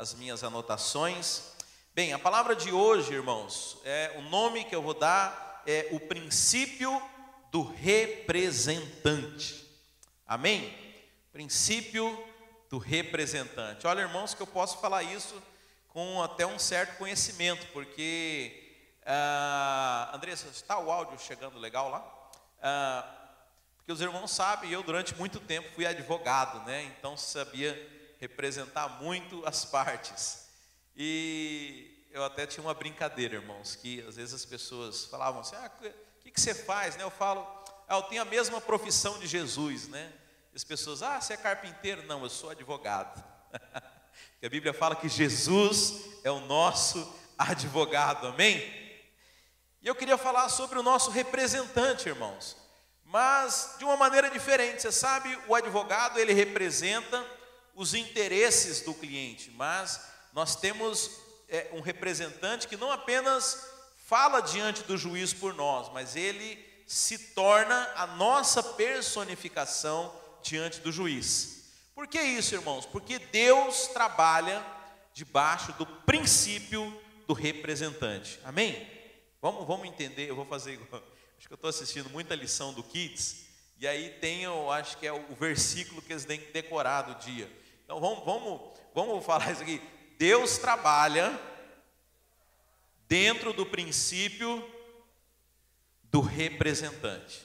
as minhas anotações. Bem, a palavra de hoje, irmãos, é o nome que eu vou dar é o princípio do representante. Amém? Princípio do representante. Olha, irmãos, que eu posso falar isso com até um certo conhecimento, porque ah, Andressa, está o áudio chegando legal lá? Ah, porque os irmãos sabem, eu durante muito tempo fui advogado, né? Então sabia representar muito as partes. E eu até tinha uma brincadeira, irmãos, que às vezes as pessoas falavam assim: ah, o que, que você faz? Né? Eu falo, ah, eu tenho a mesma profissão de Jesus, né? E as pessoas, ah, você é carpinteiro? Não, eu sou advogado. Porque a Bíblia fala que Jesus é o nosso advogado, amém? E eu queria falar sobre o nosso representante, irmãos, mas de uma maneira diferente. Você sabe, o advogado ele representa os interesses do cliente, mas nós temos é, um representante que não apenas fala diante do juiz por nós, mas ele se torna a nossa personificação diante do juiz. Por que isso, irmãos? Porque Deus trabalha debaixo do princípio do representante. Amém? Vamos, vamos entender, eu vou fazer igual. Acho que eu estou assistindo muita lição do Kids, e aí tem, eu acho que é o versículo que eles têm que decorar do dia. Então vamos, vamos, vamos falar isso aqui. Deus trabalha dentro do princípio do representante.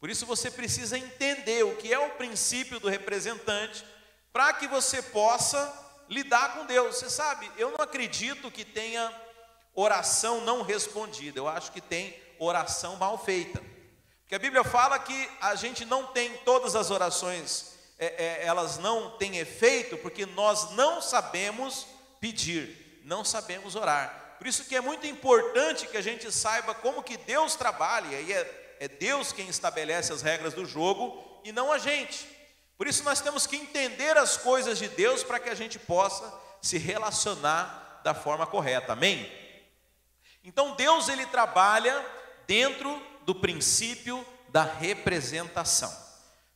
Por isso você precisa entender o que é o princípio do representante, para que você possa lidar com Deus. Você sabe, eu não acredito que tenha oração não respondida, eu acho que tem oração mal feita. Porque a Bíblia fala que a gente não tem todas as orações, é, é, elas não têm efeito, porque nós não sabemos pedir, não sabemos orar. Por isso que é muito importante que a gente saiba como que Deus trabalha, e é, é Deus quem estabelece as regras do jogo e não a gente. Por isso nós temos que entender as coisas de Deus para que a gente possa se relacionar da forma correta. Amém? Então Deus ele trabalha dentro do princípio da representação.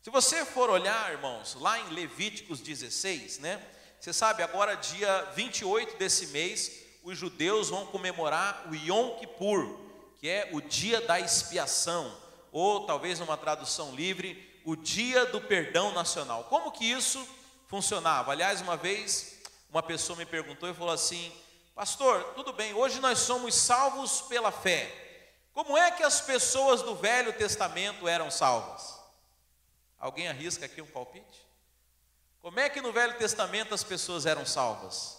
Se você for olhar, irmãos, lá em Levíticos 16, né? Você sabe, agora dia 28 desse mês, os judeus vão comemorar o Yom Kippur, que é o dia da expiação, ou talvez numa tradução livre, o dia do perdão nacional. Como que isso funcionava? Aliás, uma vez uma pessoa me perguntou e falou assim: Pastor, tudo bem, hoje nós somos salvos pela fé. Como é que as pessoas do Velho Testamento eram salvas? Alguém arrisca aqui um palpite? Como é que no Velho Testamento as pessoas eram salvas?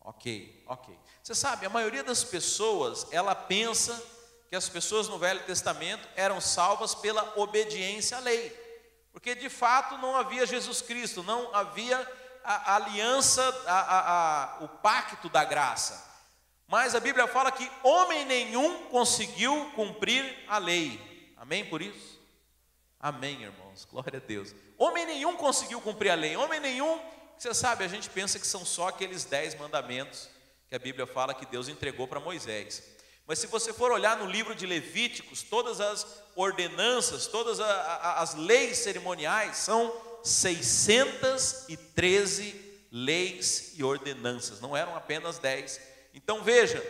Ok, ok. Você sabe, a maioria das pessoas, ela pensa que as pessoas no Velho Testamento eram salvas pela obediência à lei. Porque de fato não havia Jesus Cristo, não havia a, a aliança, a, a, o pacto da graça. Mas a Bíblia fala que homem nenhum conseguiu cumprir a lei. Amém por isso? Amém, irmãos. Glória a Deus. Homem nenhum conseguiu cumprir a lei. Homem nenhum você sabe, a gente pensa que são só aqueles dez mandamentos que a Bíblia fala que Deus entregou para Moisés. Mas se você for olhar no livro de Levíticos, todas as ordenanças, todas as leis cerimoniais são 613 leis e ordenanças, não eram apenas 10. Então veja,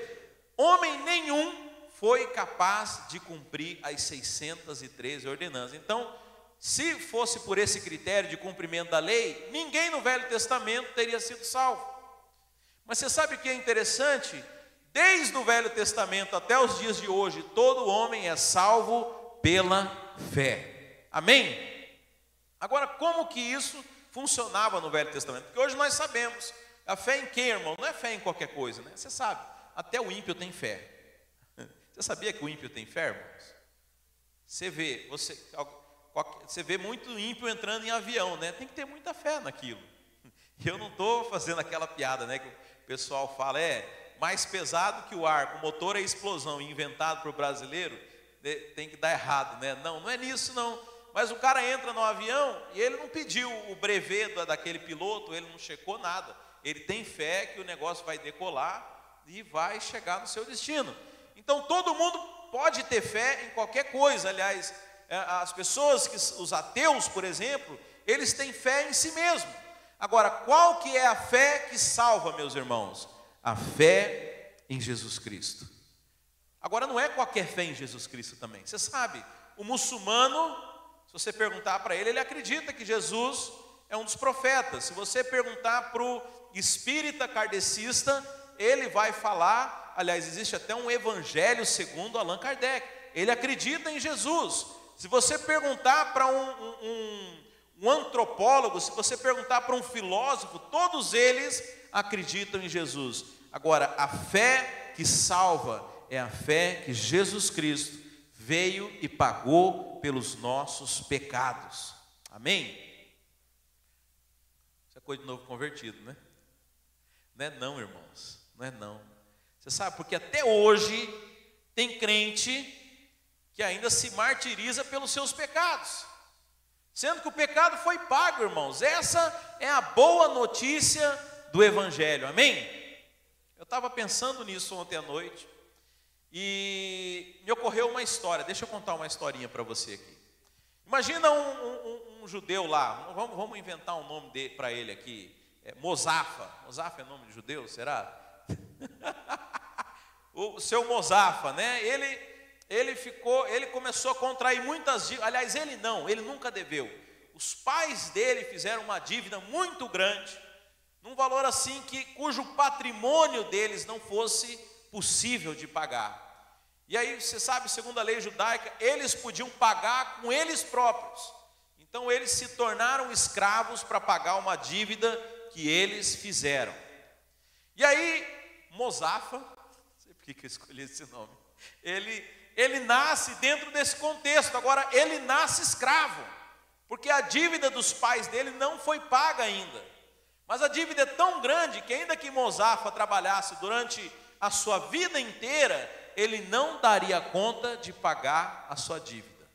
homem nenhum foi capaz de cumprir as 613 ordenanças. Então, se fosse por esse critério de cumprimento da lei, ninguém no Velho Testamento teria sido salvo. Mas você sabe o que é interessante? Desde o Velho Testamento até os dias de hoje, todo homem é salvo pela fé. Amém? Agora, como que isso funcionava no Velho Testamento? Porque hoje nós sabemos, a fé em quem, irmão? Não é fé em qualquer coisa, né? Você sabe, até o ímpio tem fé. Você sabia que o ímpio tem fé, irmãos? Você vê, você, você vê muito ímpio entrando em avião, né? Tem que ter muita fé naquilo. Eu não estou fazendo aquela piada, né? Que o pessoal fala, é mais pesado que o ar, com motor é explosão, inventado para o brasileiro, tem que dar errado, né? Não, não é nisso não. Mas o cara entra no avião e ele não pediu o brevet daquele piloto, ele não checou nada. Ele tem fé que o negócio vai decolar e vai chegar no seu destino. Então todo mundo pode ter fé em qualquer coisa, aliás, é, as pessoas que os ateus, por exemplo, eles têm fé em si mesmo. Agora, qual que é a fé que salva, meus irmãos? A fé em Jesus Cristo. Agora não é qualquer fé em Jesus Cristo também. Você sabe, o muçulmano, se você perguntar para ele, ele acredita que Jesus é um dos profetas. Se você perguntar para o espírita kardecista, ele vai falar, aliás, existe até um evangelho segundo Allan Kardec. Ele acredita em Jesus. Se você perguntar para um, um, um antropólogo, se você perguntar para um filósofo, todos eles acreditam em Jesus. Agora, a fé que salva é a fé que Jesus Cristo veio e pagou pelos nossos pecados. Amém? Isso é coisa de novo convertido, né? Não é não, irmãos. Não é não. Você sabe, porque até hoje tem crente que ainda se martiriza pelos seus pecados. Sendo que o pecado foi pago, irmãos. Essa é a boa notícia do Evangelho, amém? Eu estava pensando nisso ontem à noite e me ocorreu uma história. Deixa eu contar uma historinha para você aqui. Imagina um, um, um, judeu lá, vamos, vamos inventar um nome para ele aqui, é, Mozafa. Mozafa é nome de judeu, será? o seu Mozafa, né? Ele ele ficou, ele começou a contrair muitas dívidas. Aliás, ele não, ele nunca deveu. Os pais dele fizeram uma dívida muito grande, num valor assim que cujo patrimônio deles não fosse possível de pagar. E aí, você sabe, segundo a lei judaica, eles podiam pagar com eles próprios. Então eles se tornaram escravos para pagar uma dívida que eles fizeram. E aí, Mozafa, não sei por que eu escolhi esse nome, ele ele nasce dentro desse contexto. Agora, ele nasce escravo, porque a dívida dos pais dele não foi paga ainda. Mas a dívida é tão grande que, ainda que Mozafa trabalhasse durante a sua vida inteira, ele não daria conta de pagar a sua dívida.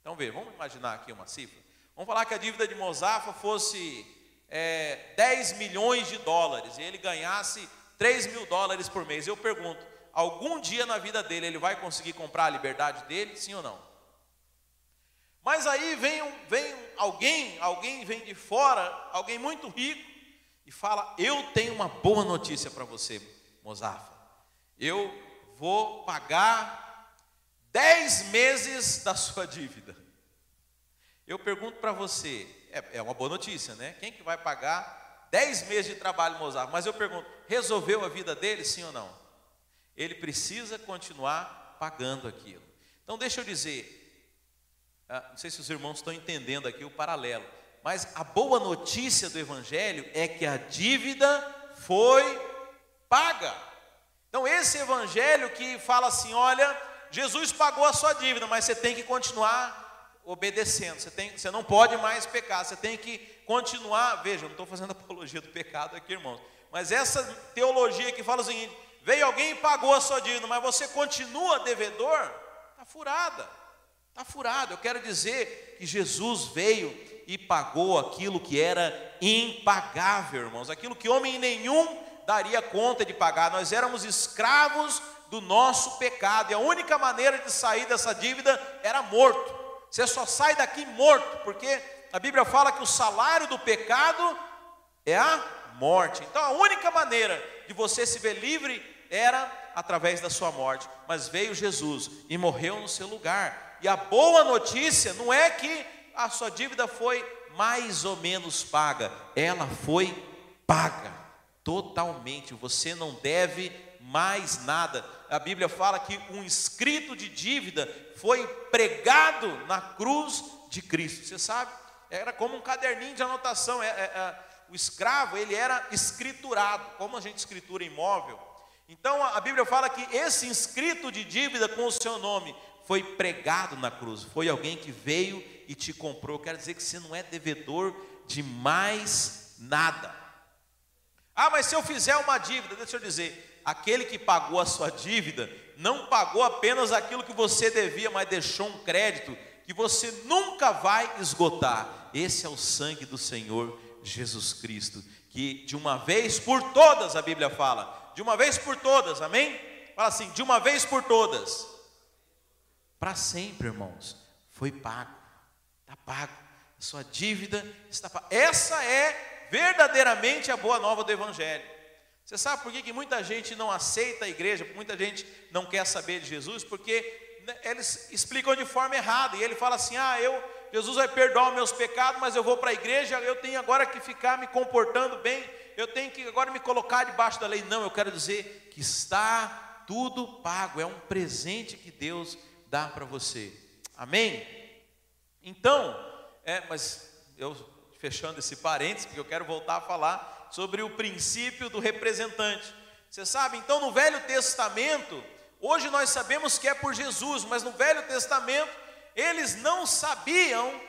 Então, vê, vamos imaginar aqui uma cifra. Vamos falar que a dívida de Mozafa fosse é, 10 milhões de dólares e ele ganhasse 3 mil dólares por mês. Eu pergunto, algum dia na vida dele ele vai conseguir comprar a liberdade dele, sim ou não? Mas aí vem, vem alguém, alguém vem de fora, alguém muito rico, e fala: Eu tenho uma boa notícia para você, Mozafa. Eu vou pagar dez meses da sua dívida. Eu pergunto para você, é, é, uma boa notícia, né? Quem que vai pagar dez meses de trabalho, Mozafa? Mas eu pergunto, resolveu a vida dele, sim ou não? ele precisa continuar pagando aquilo. Então, deixa eu dizer, ah, não sei se os irmãos estão entendendo aqui o paralelo, mas a boa notícia do Evangelho é que a dívida foi paga. Então, esse Evangelho que fala assim: olha, Jesus pagou a sua dívida, mas você tem que continuar obedecendo, você, tem, você não pode mais pecar, você tem que continuar. Veja, eu não estou fazendo apologia do pecado aqui, irmãos, mas essa teologia que fala o seguinte: Veio alguém e pagou a sua dívida, mas você continua devedor? Está furada, está furada. Eu quero dizer que Jesus veio e pagou aquilo que era impagável, irmãos, aquilo que homem nenhum daria conta de pagar. Nós éramos escravos do nosso pecado, e a única maneira de sair dessa dívida era morto. Você só sai daqui morto, porque a Bíblia fala que o salário do pecado é a morte. Então a única maneira de você se ver livre era através da sua morte, mas veio Jesus e morreu no seu lugar. E a boa notícia não é que a sua dívida foi mais ou menos paga, ela foi paga totalmente. Você não deve mais nada. A Bíblia fala que um escrito de dívida foi pregado na cruz de Cristo. Você sabe? Era como um caderninho de anotação. É, é, é, o escravo ele era escriturado, como a gente escritura imóvel. Então a Bíblia fala que esse inscrito de dívida com o seu nome foi pregado na cruz, foi alguém que veio e te comprou. Quer dizer que você não é devedor de mais nada. Ah, mas se eu fizer uma dívida, deixa eu dizer, aquele que pagou a sua dívida não pagou apenas aquilo que você devia, mas deixou um crédito que você nunca vai esgotar. Esse é o sangue do Senhor Jesus Cristo, que de uma vez por todas a Bíblia fala, de uma vez por todas, amém? Fala assim, de uma vez por todas. Para sempre, irmãos, foi pago, está pago, sua dívida está paga. Essa é verdadeiramente a boa nova do Evangelho. Você sabe por que, que muita gente não aceita a igreja, muita gente não quer saber de Jesus? Porque né, eles explicam de forma errada, e ele fala assim: ah, eu, Jesus vai perdoar os meus pecados, mas eu vou para a igreja, eu tenho agora que ficar me comportando bem, eu tenho que agora me colocar debaixo da lei. Não, eu quero dizer que está tudo pago, é um presente que Deus dá para você. Amém? Então, é, mas eu fechando esse parênteses, porque eu quero voltar a falar sobre o princípio do representante. Você sabe, então no Velho Testamento, hoje nós sabemos que é por Jesus, mas no Velho Testamento eles não sabiam,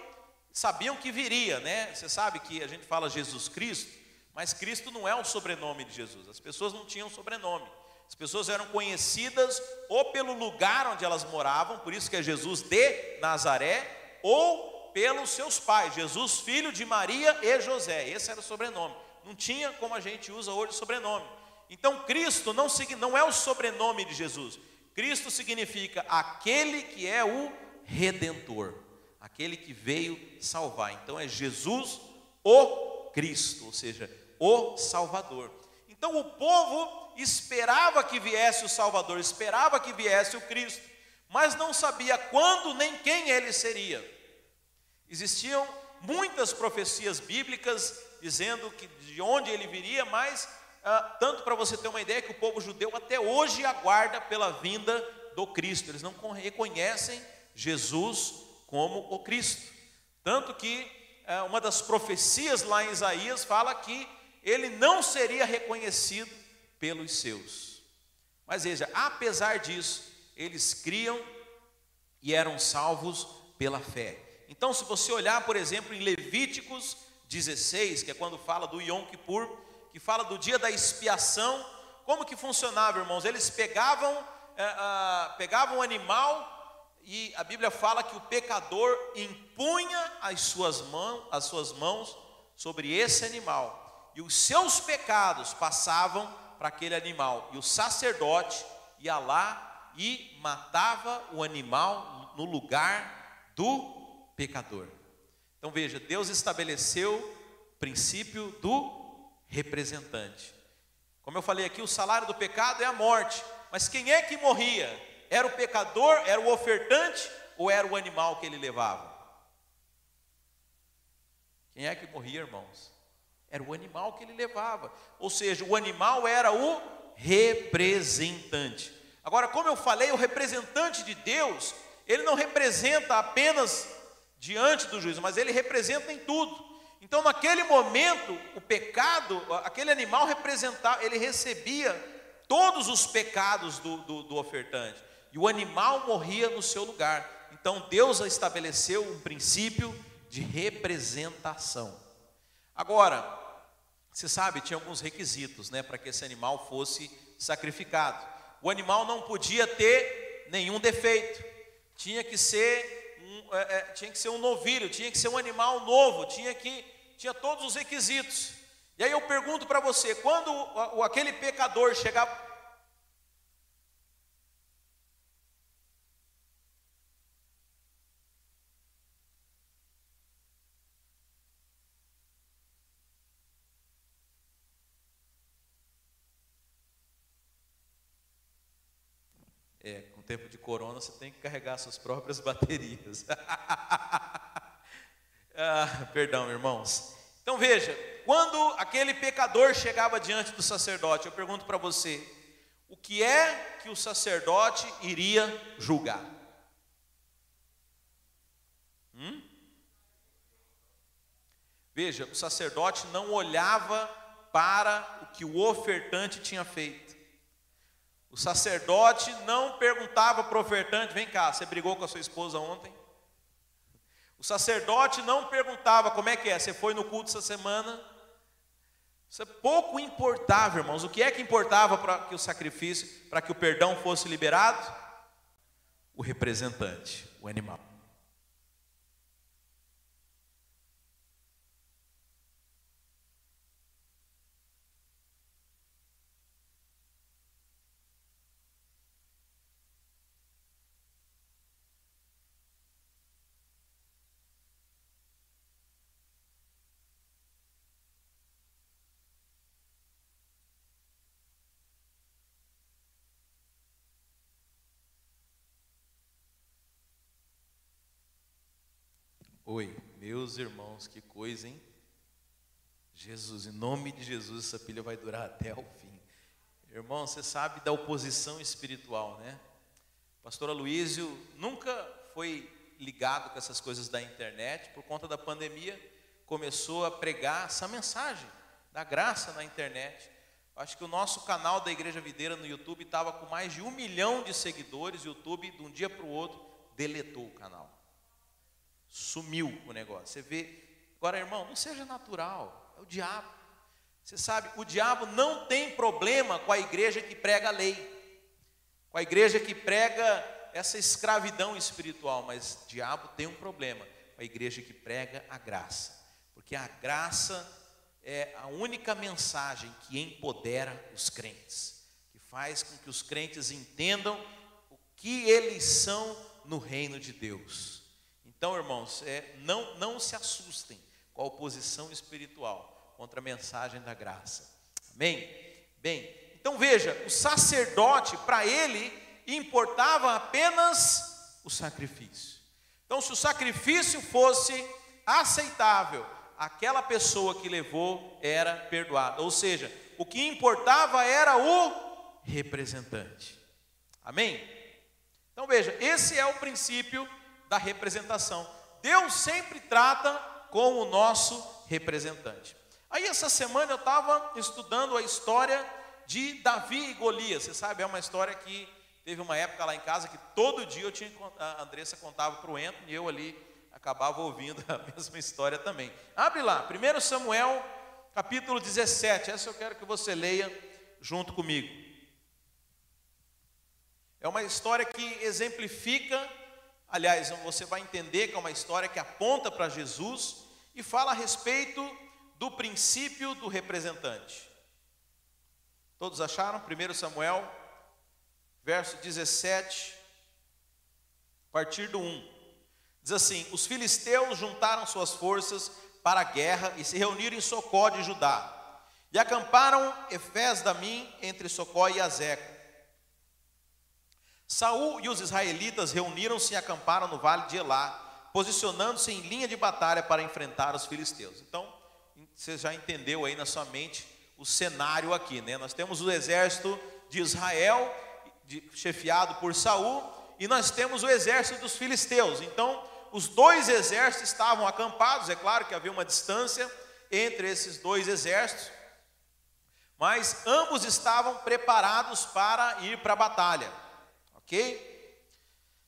sabiam que viria, né? Você sabe que a gente fala Jesus Cristo, mas Cristo não é o sobrenome de Jesus. As pessoas não tinham sobrenome. As pessoas eram conhecidas ou pelo lugar onde elas moravam, por isso que é Jesus de Nazaré, ou pelos seus pais, Jesus, filho de Maria e José. Esse era o sobrenome. Não tinha como a gente usa hoje o sobrenome. Então Cristo não, não é o sobrenome de Jesus. Cristo significa aquele que é o redentor, aquele que veio salvar. Então é Jesus o Cristo, ou seja, o Salvador. Então o povo esperava que viesse o Salvador, esperava que viesse o Cristo, mas não sabia quando nem quem ele seria. Existiam muitas profecias bíblicas dizendo que de onde ele viria, mas ah, tanto para você ter uma ideia que o povo judeu até hoje aguarda pela vinda do Cristo. Eles não reconhecem Jesus como o Cristo. Tanto que ah, uma das profecias lá em Isaías fala que ele não seria reconhecido pelos seus. Mas veja, apesar disso, eles criam e eram salvos pela fé. Então, se você olhar, por exemplo, em Levíticos 16, que é quando fala do Yom Kippur, que fala do dia da expiação, como que funcionava, irmãos? Eles pegavam, é, pegavam um animal e a Bíblia fala que o pecador impunha as suas mãos, as suas mãos sobre esse animal e os seus pecados passavam para aquele animal, e o sacerdote ia lá e matava o animal no lugar do pecador. Então veja, Deus estabeleceu o princípio do representante. Como eu falei aqui, o salário do pecado é a morte, mas quem é que morria? Era o pecador, era o ofertante ou era o animal que ele levava? Quem é que morria, irmãos? Era o animal que ele levava. Ou seja, o animal era o representante. Agora, como eu falei, o representante de Deus, ele não representa apenas diante do juízo, mas ele representa em tudo. Então, naquele momento, o pecado, aquele animal representava, ele recebia todos os pecados do, do, do ofertante, e o animal morria no seu lugar. Então, Deus estabeleceu um princípio de representação. Agora, você sabe, tinha alguns requisitos, né, para que esse animal fosse sacrificado. O animal não podia ter nenhum defeito. Tinha que ser é, é, tinha que ser um novilho, tinha que ser um animal novo, tinha que tinha todos os requisitos. E aí eu pergunto para você, quando aquele pecador chegava você tem que carregar suas próprias baterias. ah, perdão, irmãos. Então veja, quando aquele pecador chegava diante do sacerdote, eu pergunto para você, o que é que o sacerdote iria julgar? Hum? Veja, o sacerdote não olhava para o que o ofertante tinha feito. O sacerdote não perguntava para o ofertante: vem cá, você brigou com a sua esposa ontem? O sacerdote não perguntava como é que é, você foi no culto essa semana? Isso é pouco importava, irmãos. O que é que importava para que o sacrifício, para que o perdão fosse liberado? O representante, o animal. Oi, meus irmãos, que coisa, hein? Jesus, em nome de Jesus, essa pilha vai durar até o fim. Irmão, você sabe da oposição espiritual, né? Pastor Aloysio nunca foi ligado com essas coisas da internet, por conta da pandemia, começou a pregar essa mensagem da graça na internet. Acho que o nosso canal da Igreja Videira no YouTube estava com mais de um milhão de seguidores. YouTube, de um dia para o outro, deletou o canal. Sumiu o negócio. Você vê. Agora, irmão, não seja natural. É o diabo. Você sabe, o diabo não tem problema com a igreja que prega a lei, com a igreja que prega essa escravidão espiritual, mas o diabo tem um problema com a igreja que prega a graça, porque a graça é a única mensagem que empodera os crentes, que faz com que os crentes entendam o que eles são no reino de Deus. Então, irmãos, é, não, não se assustem com a oposição espiritual contra a mensagem da graça. Amém? Bem, então veja, o sacerdote, para ele, importava apenas o sacrifício. Então, se o sacrifício fosse aceitável, aquela pessoa que levou era perdoada. Ou seja, o que importava era o representante. Amém? Então veja, esse é o princípio da representação. Deus sempre trata com o nosso representante. Aí essa semana eu estava estudando a história de Davi e Golias. Você sabe, é uma história que teve uma época lá em casa que todo dia eu tinha a Andressa contava para o Ento e eu ali acabava ouvindo a mesma história também. Abre lá, 1 Samuel, capítulo 17. Essa eu quero que você leia junto comigo. É uma história que exemplifica, aliás, você vai entender que é uma história que aponta para Jesus e fala a respeito do princípio do representante. Todos acharam? 1 Samuel, verso 17, a partir do 1. Diz assim: Os filisteus juntaram suas forças para a guerra e se reuniram em Socó de Judá. E acamparam Efés da mim entre Socó e Azeca. Saul e os israelitas reuniram-se e acamparam no vale de Elá, posicionando-se em linha de batalha para enfrentar os filisteus. Então, você já entendeu aí na sua mente o cenário aqui, né? Nós temos o exército de Israel, de, chefiado por Saul, e nós temos o exército dos filisteus. Então, os dois exércitos estavam acampados, é claro que havia uma distância entre esses dois exércitos, mas ambos estavam preparados para ir para a batalha, ok?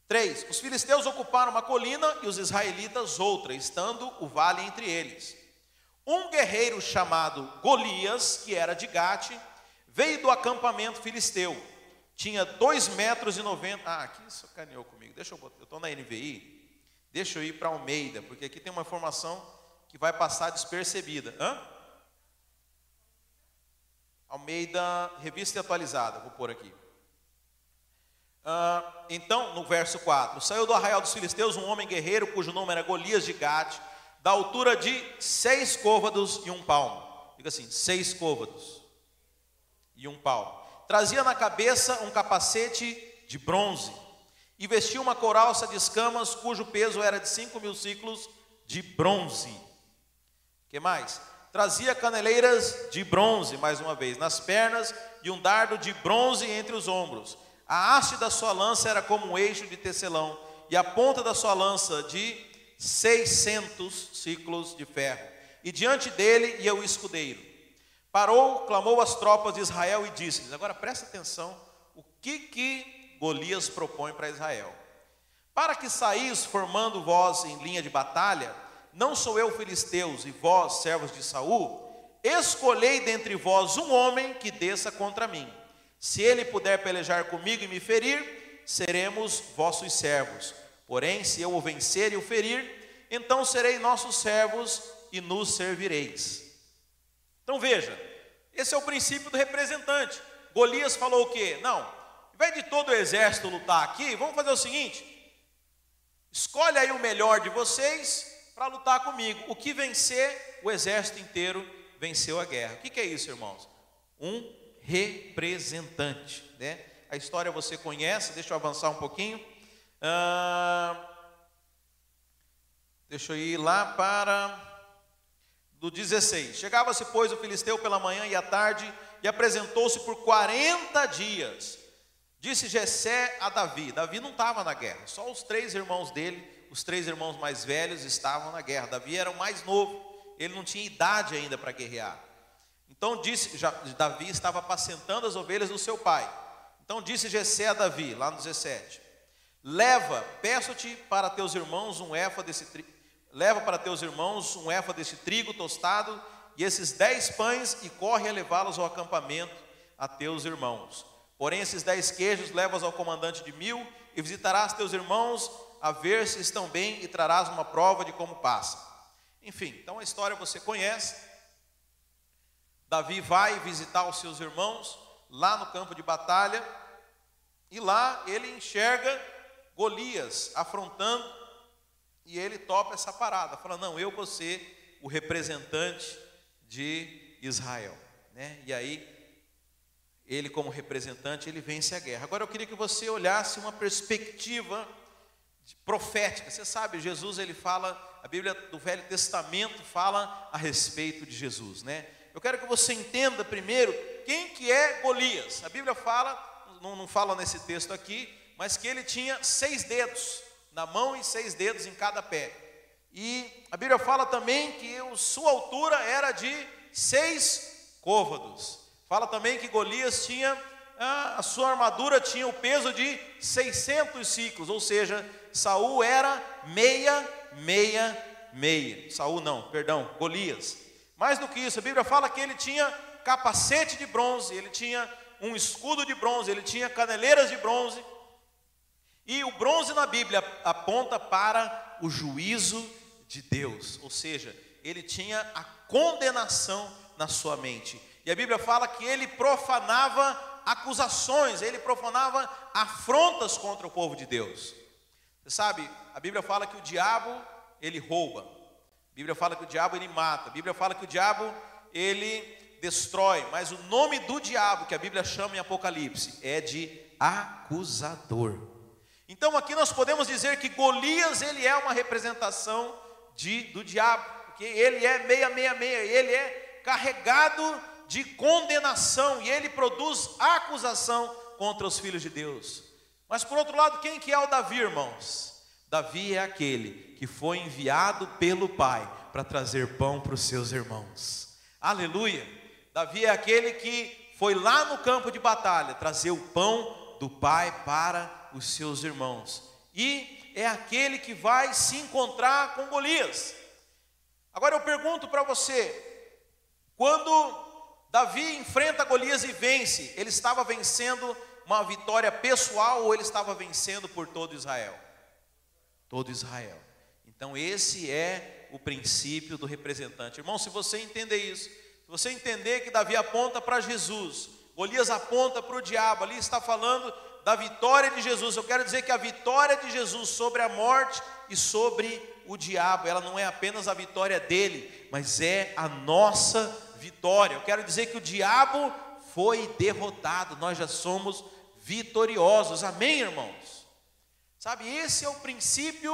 3. Os filisteus ocuparam uma colina e os israelitas outra, estando o vale entre eles. Um guerreiro chamado Golias, que era de Gate, veio do acampamento filisteu. Tinha 2 metros e 90. Ah, aqui sacaneou comigo. Deixa eu botar. Eu estou na NVI. Deixa eu ir para Almeida, porque aqui tem uma informação que vai passar despercebida. Hã? Almeida, revista atualizada, vou pôr aqui. Ah, então, no verso 4: Saiu do arraial dos filisteus um homem guerreiro, cujo nome era Golias de Gate, da altura de seis côvados e um palmo. Diga assim: seis côvados e um palmo. Trazia na cabeça um capacete de bronze e vestia uma couraça de escamas, cujo peso era de cinco mil ciclos de bronze. que mais? Trazia caneleiras de bronze, mais uma vez, nas pernas e um dardo de bronze entre os ombros. A haste da sua lança era como um eixo de tecelão, e a ponta da sua lança de seiscentos ciclos de ferro. E diante dele ia o escudeiro. Parou, clamou às tropas de Israel e disse-lhes: Agora presta atenção, o que que Golias propõe para Israel. Para que saís formando vós em linha de batalha, não sou eu filisteus e vós servos de Saul, escolhei dentre vós um homem que desça contra mim. Se ele puder pelejar comigo e me ferir, seremos vossos servos. Porém, se eu o vencer e o ferir, então serei nossos servos e nos servireis. Então veja, esse é o princípio do representante. Golias falou o quê? Não, vez de todo o exército lutar aqui, vamos fazer o seguinte: escolhe aí o melhor de vocês para lutar comigo. O que vencer, o exército inteiro venceu a guerra. O que, que é isso, irmãos? Um representante, né? A história você conhece, deixa eu avançar um pouquinho. Ah, Deixa eu ir lá para do 16. Chegava-se, pois, o filisteu pela manhã e à tarde e apresentou-se por 40 dias. Disse Jessé a Davi. Davi não estava na guerra, só os três irmãos dele, os três irmãos mais velhos estavam na guerra. Davi era o mais novo, ele não tinha idade ainda para guerrear. Então disse, já, Davi estava apacentando as ovelhas do seu pai. Então disse Jessé a Davi, lá no 17: Leva, peço-te para teus irmãos um efa desse trigo, leva para teus irmãos um efa desse trigo tostado e esses dez pães e corre a levá-los ao acampamento a teus irmãos. Porém, esses dez queijos levas ao comandante de mil e visitarás teus irmãos a ver se estão bem e trarás uma prova de como passa. Enfim, então a história você conhece. Davi vai visitar os seus irmãos lá no campo de batalha e lá ele enxerga Golias afrontando e ele topa essa parada, fala: "Não, eu vou ser o representante de Israel", né? E aí ele como representante, ele vence a guerra. Agora eu queria que você olhasse uma perspectiva profética. Você sabe, Jesus ele fala, a Bíblia do Velho Testamento fala a respeito de Jesus, né? Eu quero que você entenda primeiro quem que é Golias. A Bíblia fala, não, não fala nesse texto aqui, mas que ele tinha seis dedos na mão e seis dedos em cada pé. E a Bíblia fala também que sua altura era de seis côvados. Fala também que Golias tinha, a sua armadura tinha o peso de 600 ciclos, ou seja, Saul era meia, meia, meia. Saul não, perdão, Golias. Mais do que isso, a Bíblia fala que ele tinha capacete de bronze, ele tinha um escudo de bronze, ele tinha caneleiras de bronze. E o bronze na Bíblia aponta para o juízo de Deus, ou seja, ele tinha a condenação na sua mente. E a Bíblia fala que ele profanava acusações, ele profanava afrontas contra o povo de Deus. Você sabe, a Bíblia fala que o diabo ele rouba, Bíblia fala que o diabo ele mata. A Bíblia fala que o diabo ele destrói. Mas o nome do diabo que a Bíblia chama em Apocalipse é de acusador. Então aqui nós podemos dizer que Golias ele é uma representação de, do diabo, porque ele é 666, ele é carregado de condenação e ele produz acusação contra os filhos de Deus. Mas por outro lado, quem que é o Davi, irmãos? Davi é aquele que foi enviado pelo Pai para trazer pão para os seus irmãos. Aleluia! Davi é aquele que foi lá no campo de batalha trazer o pão do Pai para os seus irmãos. E é aquele que vai se encontrar com Golias. Agora eu pergunto para você: quando Davi enfrenta Golias e vence, ele estava vencendo uma vitória pessoal ou ele estava vencendo por todo Israel? Todo Israel. Então, esse é o princípio do representante. Irmão, se você entender isso, se você entender que Davi aponta para Jesus, Golias aponta para o diabo, ali está falando da vitória de Jesus. Eu quero dizer que a vitória de Jesus sobre a morte e sobre o diabo, ela não é apenas a vitória dele, mas é a nossa vitória. Eu quero dizer que o diabo foi derrotado, nós já somos vitoriosos. Amém, irmãos? Sabe, esse é o princípio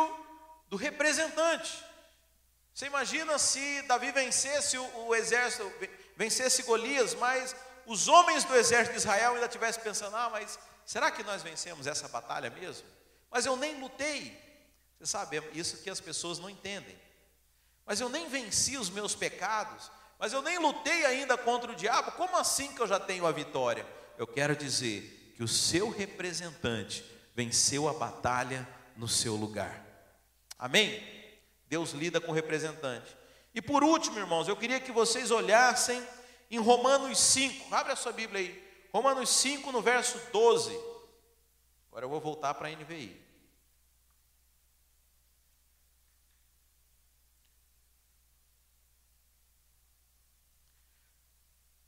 do representante. Você imagina se Davi vencesse o, exército, vencesse Golias, mas os homens do exército de Israel ainda estivessem pensando: ah, mas será que nós vencemos essa batalha mesmo? Mas eu nem lutei. Você sabe, é isso que as pessoas não entendem. Mas eu nem venci os meus pecados, mas eu nem lutei ainda contra o diabo. Como assim que eu já tenho a vitória? Eu quero dizer que o seu representante venceu a batalha no seu lugar. Amém? Deus lida com o representante. E por último, irmãos, eu queria que vocês olhassem em Romanos 5. Abre a sua Bíblia aí. Romanos 5, no verso 12. Agora eu vou voltar para a NVI.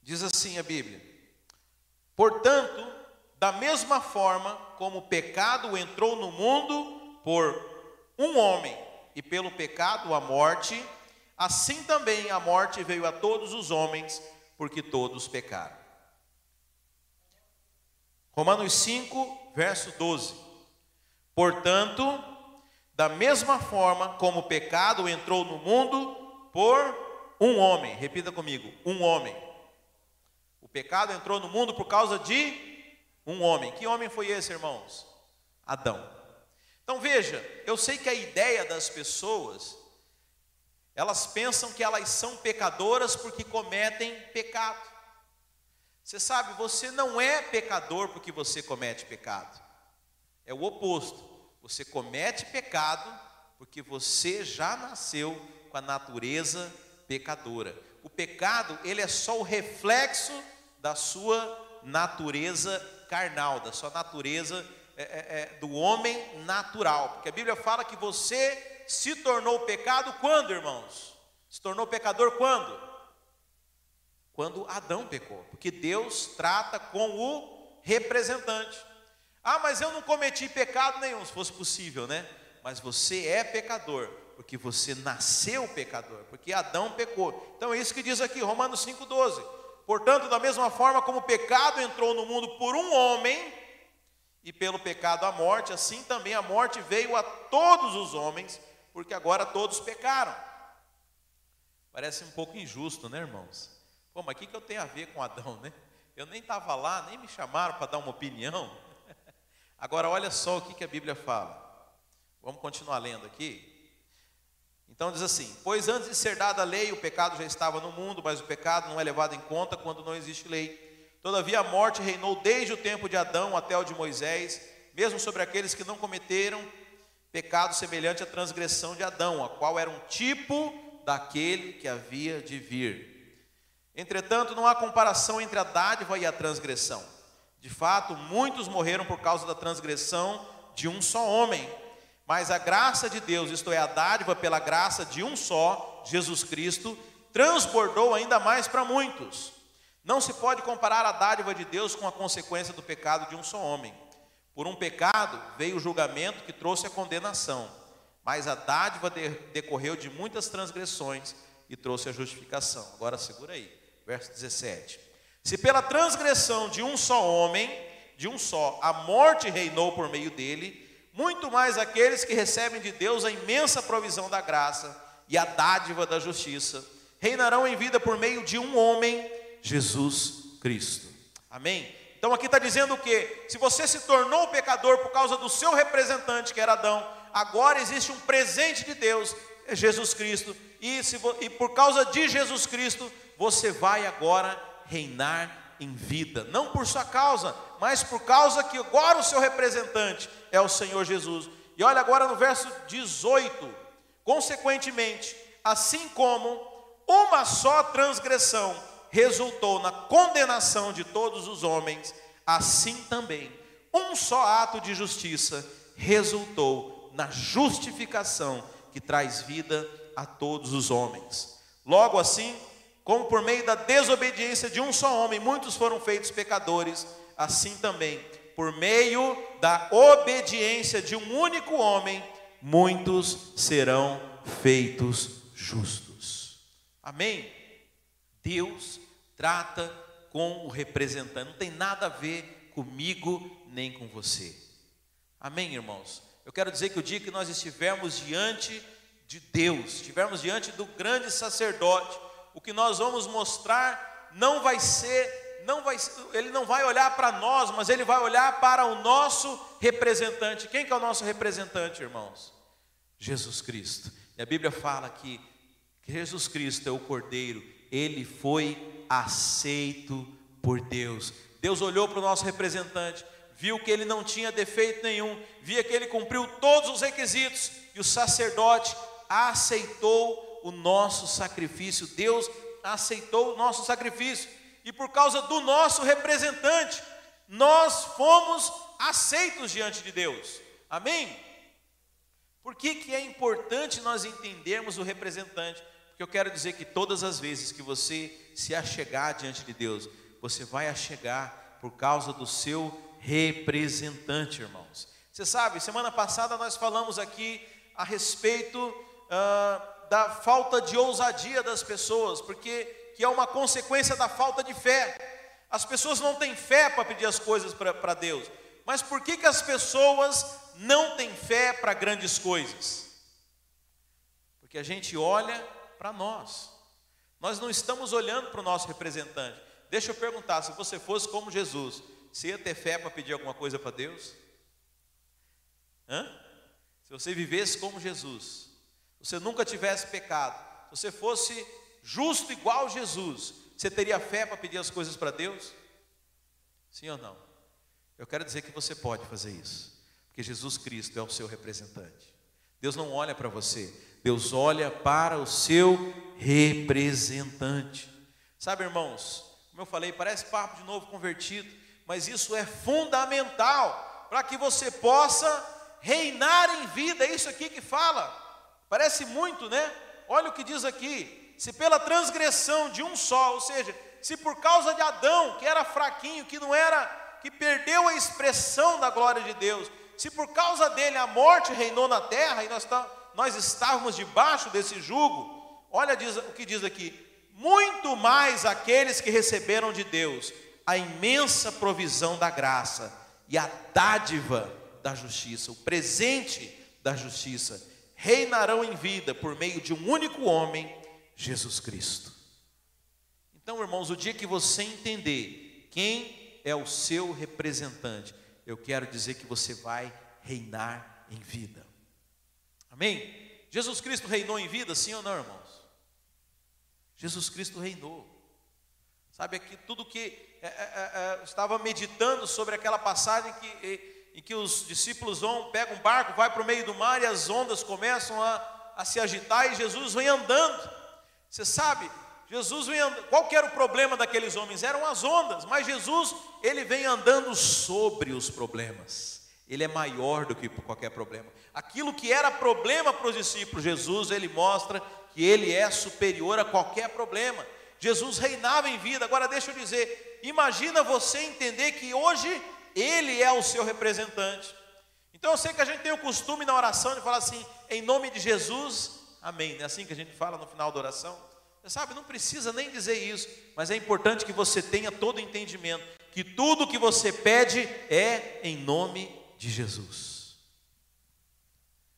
Diz assim a Bíblia: Portanto, da mesma forma como o pecado entrou no mundo por um homem, e pelo pecado a morte, assim também a morte veio a todos os homens, porque todos pecaram. Romanos 5, verso 12. Portanto, Da mesma forma como o pecado entrou no mundo por um homem. Repita comigo: um homem. O pecado entrou no mundo por causa de um homem. Que homem foi esse, irmãos? Adão. Então veja, eu sei que a ideia das pessoas, elas pensam que elas são pecadoras porque cometem pecado. Você sabe, você não é pecador porque você comete pecado. É o oposto. Você comete pecado porque você já nasceu com a natureza pecadora. O pecado, ele é só o reflexo da sua natureza carnal, da sua natureza é, é, é, do homem natural. Porque a Bíblia fala que você se tornou pecado quando, irmãos? Se tornou pecador quando? Quando Adão pecou. Porque Deus trata com o representante. Ah, mas eu não cometi pecado nenhum, se fosse possível, né? Mas você é pecador, porque você nasceu pecador, porque Adão pecou. Então é isso que diz aqui, Romanos 5,12. Portanto, da mesma forma como o pecado entrou no mundo por um homem, e pelo pecado a morte, assim também a morte veio a todos os homens, porque agora todos pecaram. Parece um pouco injusto, né, irmãos? Pô, mas o que, eu tenho a ver com Adão, né? Eu nem estava lá, nem me chamaram para dar uma opinião. Agora, olha só o que a Bíblia fala. Vamos continuar lendo aqui. Então diz assim: Pois antes de ser dada a lei, o pecado já estava no mundo, mas o pecado não é levado em conta quando não existe lei. Todavia a morte reinou desde o tempo de Adão até o de Moisés, mesmo sobre aqueles que não cometeram pecado semelhante à transgressão de Adão, a qual era um tipo daquele que havia de vir. Entretanto, não há comparação entre a dádiva e a transgressão. De fato, muitos morreram por causa da transgressão de um só homem. Mas a graça de Deus, isto é, a dádiva pela graça de um só, Jesus Cristo, transbordou ainda mais para muitos. Não se pode comparar a dádiva de Deus com a consequência do pecado de um só homem. Por um pecado veio o julgamento que trouxe a condenação, mas a dádiva decorreu de muitas transgressões e trouxe a justificação. Agora segura aí, verso 17. Se pela transgressão de um só homem, de um só, a morte reinou por meio dele, muito mais aqueles que recebem de Deus a imensa provisão da graça e a dádiva da justiça, reinarão em vida por meio de um homem Jesus Cristo. Amém? Então aqui está dizendo o que? Se você se tornou pecador por causa do seu representante, que era Adão, agora existe um presente de Deus, é Jesus Cristo, e, se, e por causa de Jesus Cristo, você vai agora reinar em vida, não por sua causa, mas por causa que agora o seu representante é o Senhor Jesus. E olha agora no verso 18: consequentemente, assim como uma só transgressão resultou na condenação de todos os homens, assim também um só ato de justiça resultou na justificação que traz vida a todos os homens. Logo assim, como por meio da desobediência de um só homem muitos foram feitos pecadores, assim também, por meio da obediência de um único homem, muitos serão feitos justos. Amém? Deus trata com o representante, não tem nada a ver comigo nem com você. Amém, irmãos? Eu quero dizer que o dia que nós estivermos diante de Deus, estivermos diante do grande sacerdote, o que nós vamos mostrar não vai ser, não vai, ele não vai olhar para nós, mas ele vai olhar para o nosso representante. Quem que é o nosso representante, irmãos? Jesus Cristo. E a Bíblia fala que Jesus Cristo é o Cordeiro ele foi aceito por Deus. Deus olhou para o nosso representante, viu que ele não tinha defeito nenhum, via que ele cumpriu todos os requisitos, e o sacerdote aceitou o nosso sacrifício. Deus aceitou o nosso sacrifício, e por causa do nosso representante, nós fomos aceitos diante de Deus. Amém? Por que, que é importante nós entendermos o representante? Porque eu quero dizer que todas as vezes que você se achegar diante de Deus, você vai achegar por causa do seu representante, irmãos. Você sabe, semana passada nós falamos aqui a respeito uh, da falta de ousadia das pessoas, porque que é uma consequência da falta de fé. As pessoas não têm fé para pedir as coisas para Deus. Mas por que, que as pessoas não têm fé para grandes coisas? Porque a gente olha para nós. Nós não estamos olhando para o nosso representante. Deixa eu perguntar: se você fosse como Jesus, você ia ter fé para pedir alguma coisa para Deus? Hã? Se você vivesse como Jesus, você nunca tivesse pecado, se você fosse justo igual Jesus, você teria fé para pedir as coisas para Deus? Sim ou não? Eu quero dizer que você pode fazer isso, porque Jesus Cristo é o seu representante. Deus não olha para você, Deus olha para o seu representante. Sabe, irmãos, como eu falei, parece papo de novo convertido, mas isso é fundamental para que você possa reinar em vida, é isso aqui que fala. Parece muito, né? Olha o que diz aqui: se pela transgressão de um só, ou seja, se por causa de Adão, que era fraquinho, que não era, que perdeu a expressão da glória de Deus, se por causa dele a morte reinou na terra e nós, tá, nós estávamos debaixo desse jugo, olha diz, o que diz aqui: muito mais aqueles que receberam de Deus a imensa provisão da graça e a dádiva da justiça, o presente da justiça, reinarão em vida por meio de um único homem, Jesus Cristo. Então, irmãos, o dia que você entender quem é o seu representante, eu quero dizer que você vai reinar em vida. Amém? Jesus Cristo reinou em vida, sim ou não, irmãos? Jesus Cristo reinou. Sabe aqui tudo que é, é, é, estava meditando sobre aquela passagem que em que os discípulos vão, pegam um barco, vai para o meio do mar e as ondas começam a, a se agitar e Jesus vem andando. Você sabe, Jesus vem andando. Qual era o problema daqueles homens? Eram as ondas, mas Jesus, ele vem andando sobre os problemas. Ele é maior do que qualquer problema. Aquilo que era problema para os discípulos, Jesus, ele mostra que ele é superior a qualquer problema. Jesus reinava em vida. Agora deixa eu dizer, imagina você entender que hoje ele é o seu representante. Então eu sei que a gente tem o costume na oração de falar assim, em nome de Jesus, amém. Não é assim que a gente fala no final da oração? Você sabe, não precisa nem dizer isso, mas é importante que você tenha todo o entendimento que tudo que você pede é em nome de Jesus.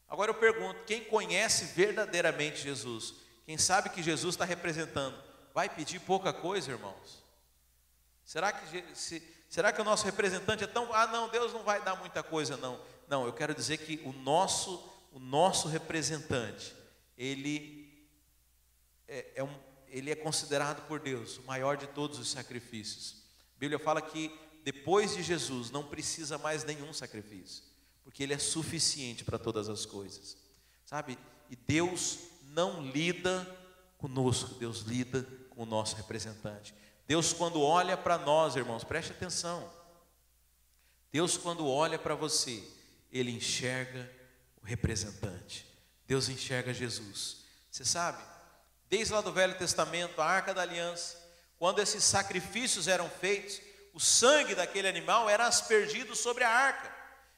Agora eu pergunto: quem conhece verdadeiramente Jesus, quem sabe que Jesus está representando, vai pedir pouca coisa, irmãos? Será que se, Será que o nosso representante é tão, ah, não, Deus não vai dar muita coisa, não. Não, eu quero dizer que o nosso, o nosso representante, ele é, é um, ele é considerado por Deus o maior de todos os sacrifícios. A Bíblia fala que depois de Jesus não precisa mais nenhum sacrifício, porque ele é suficiente para todas as coisas. Sabe? E Deus não lida conosco, Deus lida com o nosso representante. Deus, quando olha para nós, irmãos, preste atenção. Deus, quando olha para você, Ele enxerga o representante. Deus enxerga Jesus. Você sabe, desde lá do Velho Testamento, a arca da aliança, quando esses sacrifícios eram feitos, o sangue daquele animal era aspergido sobre a arca.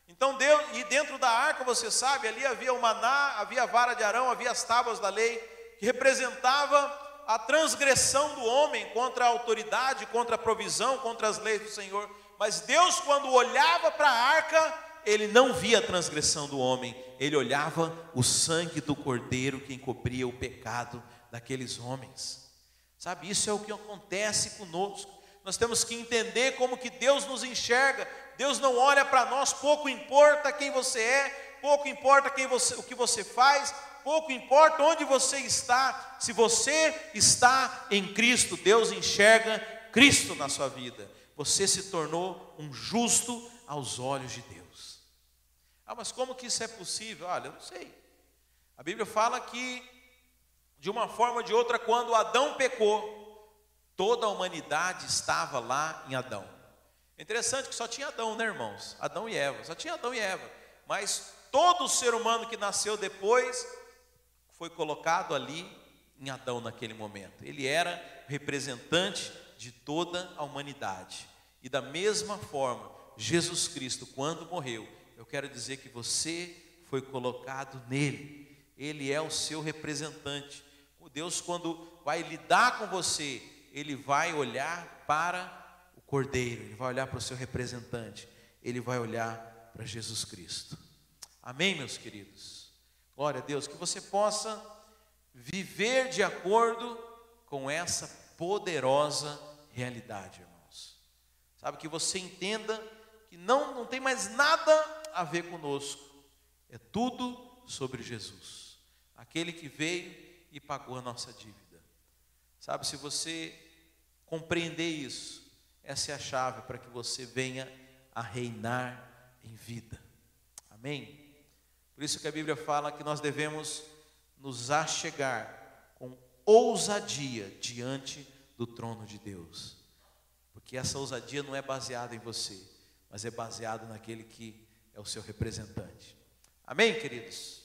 Então Deus, e dentro da arca, você sabe, ali havia o maná, havia a vara de Arão, havia as tábuas da lei, que representava a transgressão do homem contra a autoridade, contra a provisão, contra as leis do Senhor. Mas Deus, quando olhava para a arca, ele não via a transgressão do homem, ele olhava o sangue do cordeiro que encobria o pecado daqueles homens. Sabe, isso é o que acontece conosco. Nós temos que entender como que Deus nos enxerga. Deus não olha para nós, pouco importa quem você é, pouco importa quem você, o que você faz, pouco importa onde você está, se você está em Cristo, Deus enxerga Cristo na sua vida. Você se tornou um justo aos olhos de Deus. Ah, mas como que isso é possível? Olha, eu não sei. A Bíblia fala que, de uma forma ou de outra, quando Adão pecou, toda a humanidade estava lá em Adão. Interessante que só tinha Adão, né, irmãos? Adão e Eva, só tinha Adão e Eva. Mas todo ser humano que nasceu depois foi colocado ali em Adão naquele momento. Ele era representante de toda a humanidade. E da mesma forma, Jesus Cristo, quando morreu, eu quero dizer que você foi colocado nele. Ele é o seu representante. O Deus, quando vai lidar com você, ele vai olhar para o cordeiro, ele vai olhar para o seu representante. ele vai olhar para Jesus Cristo. Amém, meus queridos? Glória a Deus, que você possa viver de acordo com essa poderosa realidade, irmãos. Sabe, que você entenda que não, não tem mais nada a ver conosco, é tudo sobre Jesus, aquele que veio e pagou a nossa dívida. Sabe, se você compreender isso, essa é a chave para que você venha a reinar em vida. Amém? Por isso que a Bíblia fala que nós devemos nos achegar com ousadia diante do trono de Deus. Porque essa ousadia não é baseada em você, mas é baseada naquele que é o seu representante. Amém, queridos?